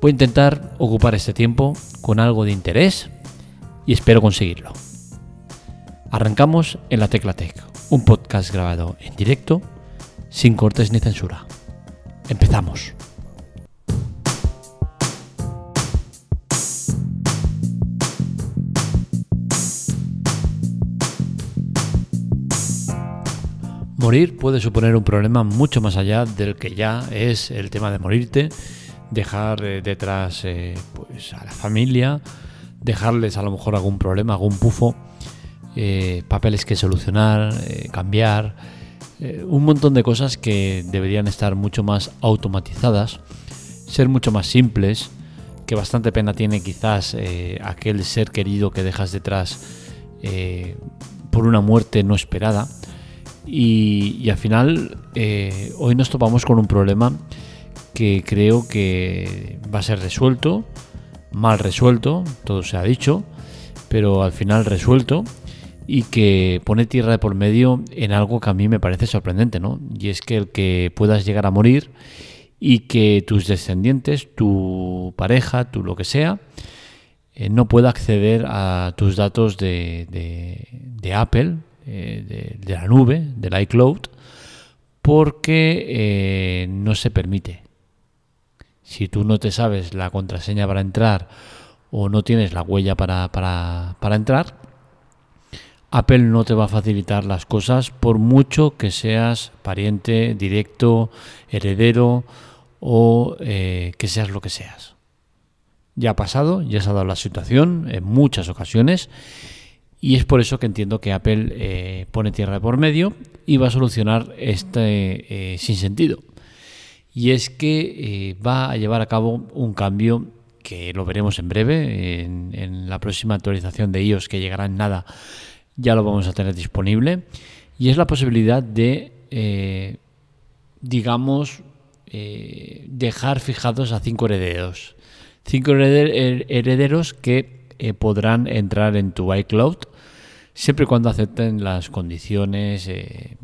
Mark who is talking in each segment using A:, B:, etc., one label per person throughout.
A: Voy a intentar ocupar este tiempo con algo de interés y espero conseguirlo. Arrancamos en la Tecla Tech, un podcast grabado en directo, sin cortes ni censura. Empezamos. Morir puede suponer un problema mucho más allá del que ya es el tema de morirte, dejar eh, detrás eh, pues, a la familia, dejarles a lo mejor algún problema, algún pufo, eh, papeles que solucionar, cambiar, un montón de cosas que deberían estar mucho más automatizadas, ser mucho más simples, que bastante pena tiene quizás aquel ser querido que dejas detrás por una muerte no esperada. Y, al final, hoy nos topamos con un problema que creo que va a ser resuelto, mal resuelto, todo se ha dicho, pero al final resuelto y que pone tierra de por medio en algo que a mí me parece sorprendente, ¿no? Y es que el que puedas llegar a morir y que tus descendientes, tu pareja, tu lo que sea, eh, no pueda acceder a tus datos de, de Apple, eh, de, la nube, del iCloud, porque eh, no se permite. Si tú no te sabes la contraseña para entrar o no tienes la huella para, para entrar, Apple no te va a facilitar las cosas por mucho que seas pariente directo, heredero o eh, que seas lo que seas. Ya ha pasado, ya se ha dado la situación en muchas ocasiones y es por eso que entiendo que Apple eh, pone tierra por medio y va a solucionar este eh, sinsentido. Y es que eh, va a llevar a cabo un cambio que lo veremos en breve, en, la próxima actualización de iOS que llegará en nada, ya lo vamos a tener disponible. Y es la posibilidad de, digamos, dejar fijados a cinco herederos. Cinco herederos que eh, podrán entrar en tu iCloud siempre y cuando acepten las condiciones eh,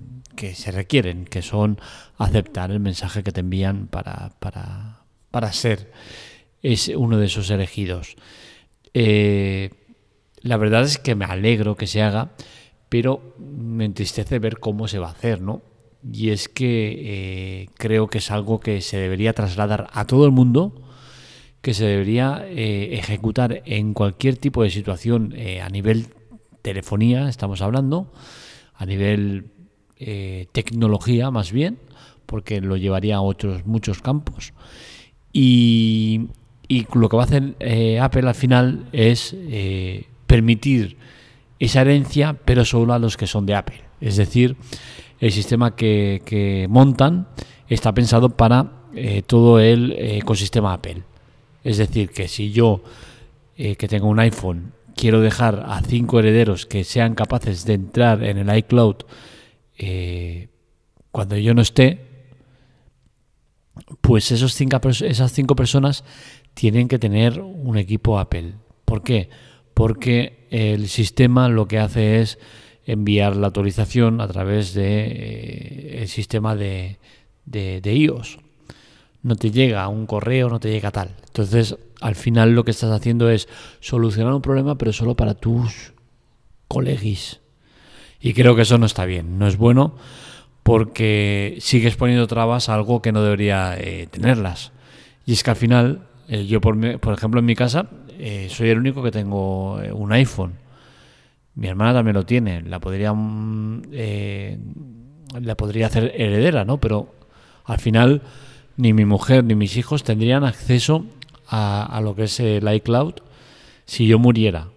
A: que se requieren, que son aceptar el mensaje que te envían para, para, ser es uno de esos elegidos. Eh, la verdad es que me alegro que se haga, pero me entristece ver cómo se va a hacer, ¿no? Y es que creo que es algo que se debería trasladar a todo el mundo que se debería eh, ejecutar en cualquier tipo de situación eh, a nivel telefonía, estamos hablando, a nivel eh, tecnología más bien, porque lo llevaría a otros muchos campos. Y, lo que va a hacer Apple al final es permitir esa herencia, pero solo a los que son de Apple. Es decir, el sistema que, montan está pensado para todo el ecosistema Apple. Es decir, que si yo, eh, que tengo un iPhone, quiero dejar a cinco herederos que sean capaces de entrar en el iCloud eh, cuando yo no esté, pues esos cinco, esas cinco personas tienen que tener un equipo Apple. ¿Por qué? Porque el sistema lo que hace es enviar la autorización a través del de, eh, sistema de, de, de iOS no te llega un correo, no te llega tal. Entonces, al final lo que estás haciendo es solucionar un problema, pero solo para tus colegis. Y creo que eso no está bien, no es bueno porque sigues poniendo trabas a algo que no debería eh, tenerlas. Y es que al final, eh, yo por, por, ejemplo en mi casa, eh, soy el único que tengo un iPhone. Mi hermana también lo tiene, la podría, mm, la podría hacer heredera, ¿no? Pero al final ni mi mujer ni mis hijos tendrían acceso a, lo que es el iCloud si yo muriera.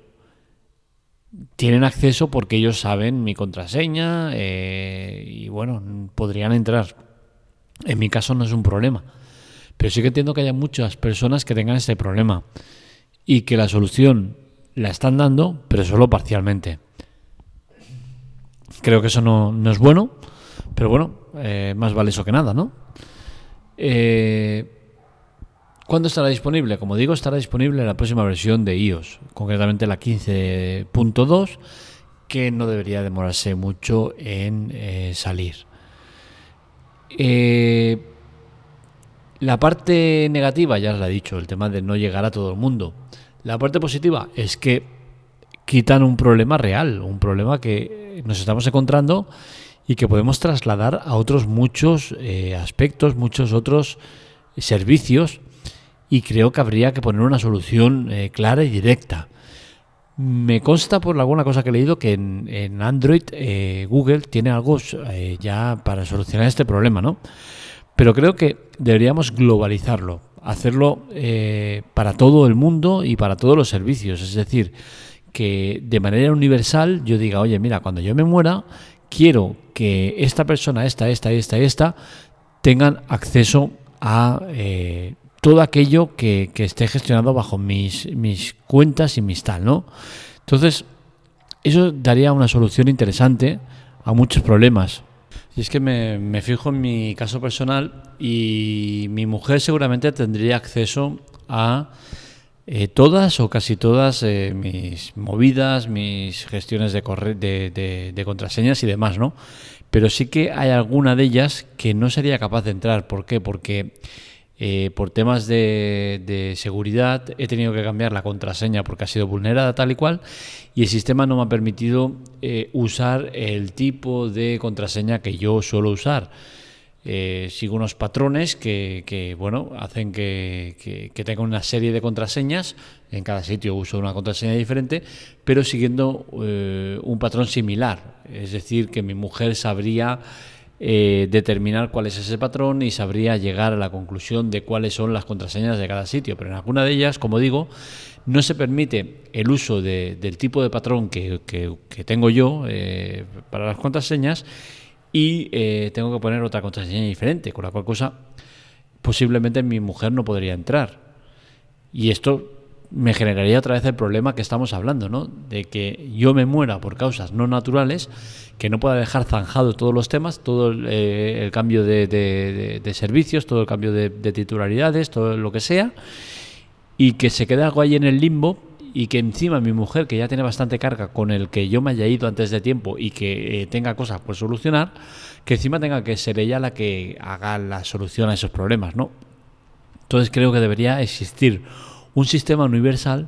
A: Tienen acceso porque ellos saben mi contraseña eh, y bueno, podrían entrar. En mi caso no es un problema. Pero sí que entiendo que haya muchas personas que tengan este problema y que la solución la están dando, pero solo parcialmente. Creo que eso no, es bueno, pero bueno, eh, más vale eso que nada, ¿no? Eh, ¿Cuándo estará disponible? Como digo, estará disponible en la próxima versión de iOS, concretamente la 15.2, que no debería demorarse mucho en eh, salir. Eh, la parte negativa, ya os la he dicho, el tema de no llegar a todo el mundo. La parte positiva es que quitan un problema real, un problema que nos estamos encontrando y que podemos trasladar a otros muchos eh, aspectos, muchos otros servicios y creo que habría que poner una solución eh, clara y directa. Me consta por alguna cosa que he leído que en, Android eh, Google tiene algo eh, ya para solucionar este problema, ¿no? Pero creo que deberíamos globalizarlo, hacerlo para todo el mundo y para todos los servicios. Es decir, que de manera universal yo diga, oye, mira, cuando yo me muera, quiero que esta persona, esta, esta, esta, esta, tengan acceso a todo aquello que, esté gestionado bajo mis, cuentas y mis tal, ¿no? Entonces, eso daría una solución interesante a muchos problemas. Y es que me, fijo en mi caso personal y mi mujer seguramente tendría acceso a eh, todas o casi todas eh, mis movidas, mis gestiones de, de, de, contraseñas y demás, ¿no? Pero sí que hay alguna de ellas que no sería capaz de entrar. ¿Por qué? Porque eh, por temas de, seguridad he tenido que cambiar la contraseña porque ha sido vulnerada tal y cual y el sistema no me ha permitido eh, usar el tipo de contraseña que yo suelo usar. Eh, sigo unos patrones que, bueno, hacen que, que, tenga una serie de contraseñas. En cada sitio uso una contraseña diferente, pero siguiendo un patrón similar. Es decir, que mi mujer sabría eh, determinar cuál es ese patrón y sabría llegar a la conclusión de cuáles son las contraseñas de cada sitio. Pero en alguna de ellas, como digo, no se permite el uso del tipo de patrón que, tengo yo eh, para las contraseñas y eh, tengo que poner otra contraseña diferente, con la cual cosa posiblemente mi mujer no podría entrar. Y esto me generaría otra vez el problema que estamos hablando, ¿no? De que yo me muera por causas no naturales, que no pueda dejar zanjado todos los temas, todo el, eh, cambio de, servicios, todo el cambio de, titularidades, todo lo que sea, y que se quede algo ahí en el limbo y que encima mi mujer, que ya tiene bastante carga con el que yo me haya ido antes de tiempo y que eh, tenga cosas por solucionar, que encima tenga que ser ella la que haga la solución a esos problemas, ¿no? Entonces creo que debería existir un sistema universal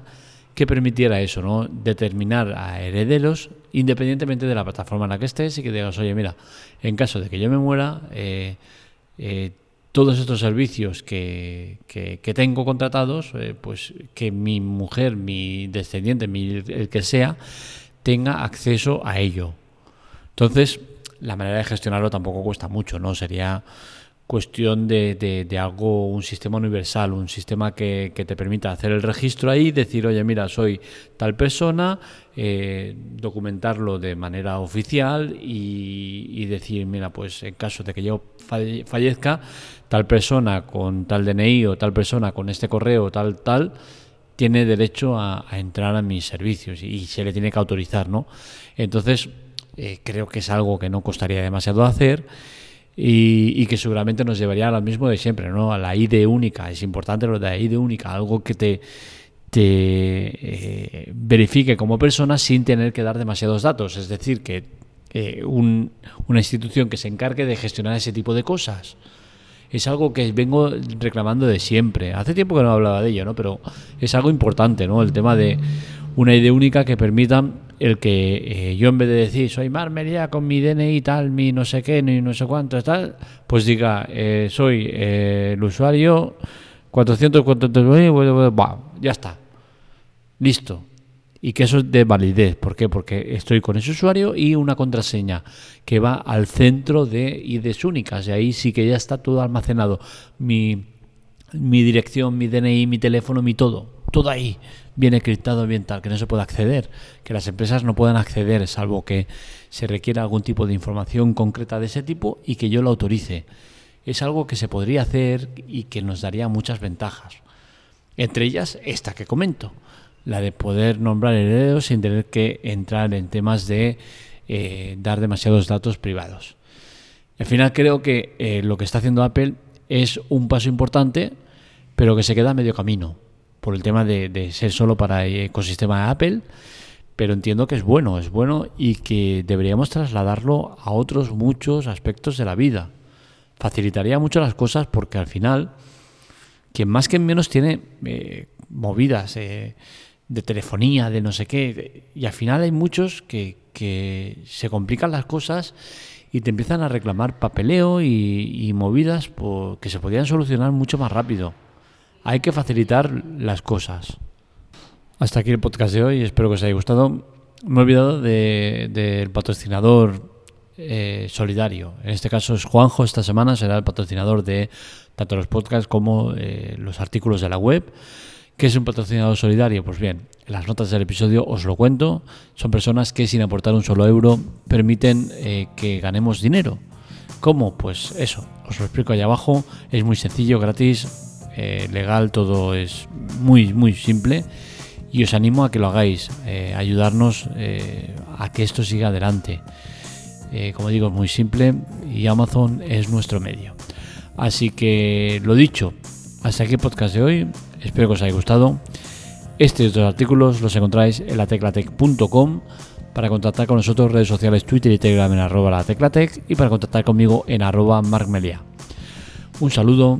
A: que permitiera eso, ¿no? Determinar a herederos independientemente de la plataforma en la que estés y que digas, oye, mira, en caso de que yo me muera, eh, eh, todos estos servicios que, que, tengo contratados, eh, pues que mi mujer, mi descendiente, mi, el que sea, tenga acceso a ello. Entonces, la manera de gestionarlo tampoco cuesta mucho, ¿no? Sería cuestión de, de, algo, un sistema universal, un sistema que, te permita hacer el registro ahí, decir, oye, mira, soy tal persona, eh, documentarlo de manera oficial y, decir, mira, pues en caso de que yo fallezca, tal persona con tal DNI o tal persona con este correo, tal, tal, tiene derecho a, entrar a mis servicios y, se le tiene que autorizar, ¿no? Entonces, eh, creo que es algo que no costaría demasiado hacer y, que seguramente nos llevaría a lo mismo de siempre, ¿no? A la ID única. Es importante lo de la ID única, algo que te, te eh, verifique como persona sin tener que dar demasiados datos. Es decir, que eh, una institución que se encargue de gestionar ese tipo de cosas. Es algo que vengo reclamando de siempre. Hace tiempo que no hablaba de ello, ¿no? Pero es algo importante, ¿no? El tema de una ID única que permita el que eh, yo en vez de decir soy Marmería con mi DNI tal, mi no sé qué, ni no sé cuánto, tal, pues diga eh, soy eh, el usuario 400, 400, ya está, listo. Y que eso es de validez. ¿Por qué? Porque estoy con ese usuario y una contraseña que va al centro de IDs únicas. Y ahí sí que ya está todo almacenado. Mi, mi dirección, mi DNI, mi teléfono, mi todo. Todo ahí viene criptado, bien tal, que no se puede acceder, que las empresas no puedan acceder salvo que se requiera algún tipo de información concreta de ese tipo y que yo lo autorice. Es algo que se podría hacer y que nos daría muchas ventajas. Entre ellas, esta que comento. la de poder nombrar herederos sin tener que entrar en temas de eh, dar demasiados datos privados. Al final creo que eh, lo que está haciendo Apple es un paso importante, pero que se queda a medio camino por el tema de, ser solo para el ecosistema de Apple. Pero entiendo que es bueno, es bueno y que deberíamos trasladarlo a otros muchos aspectos de la vida. Facilitaría mucho las cosas porque al final, quien más que menos tiene eh, movidas eh, de telefonía, de no sé qué, y al final hay muchos que, que se complican las cosas y te empiezan a reclamar papeleo y, movidas que se podían solucionar mucho más rápido. Hay que facilitar las cosas. Hasta aquí el podcast de hoy, espero que os haya gustado. Me he olvidado del patrocinador eh, solidario. En este caso es Juanjo, esta semana será el patrocinador de tanto los podcasts como eh, los artículos de la web. ¿Qué es un patrocinador solidario? Pues bien, en las notas del episodio os lo cuento. Son personas que sin aportar un solo euro permiten eh, que ganemos dinero. ¿Cómo? Pues eso, os lo explico allá abajo. Es muy sencillo, gratis, eh, legal, todo es muy, muy simple. Y os animo a que lo hagáis, eh, ayudarnos a que esto siga adelante. como digo, es muy simple y Amazon es nuestro medio. Así que lo dicho, hasta aquí el podcast de hoy. Espero que os haya gustado. Y otros artículos los encontráis en lateclatec.com para contactar con nosotros redes sociales Twitter y Telegram en arroba lateclatec y para contactar conmigo en arroba markmelia. Un saludo,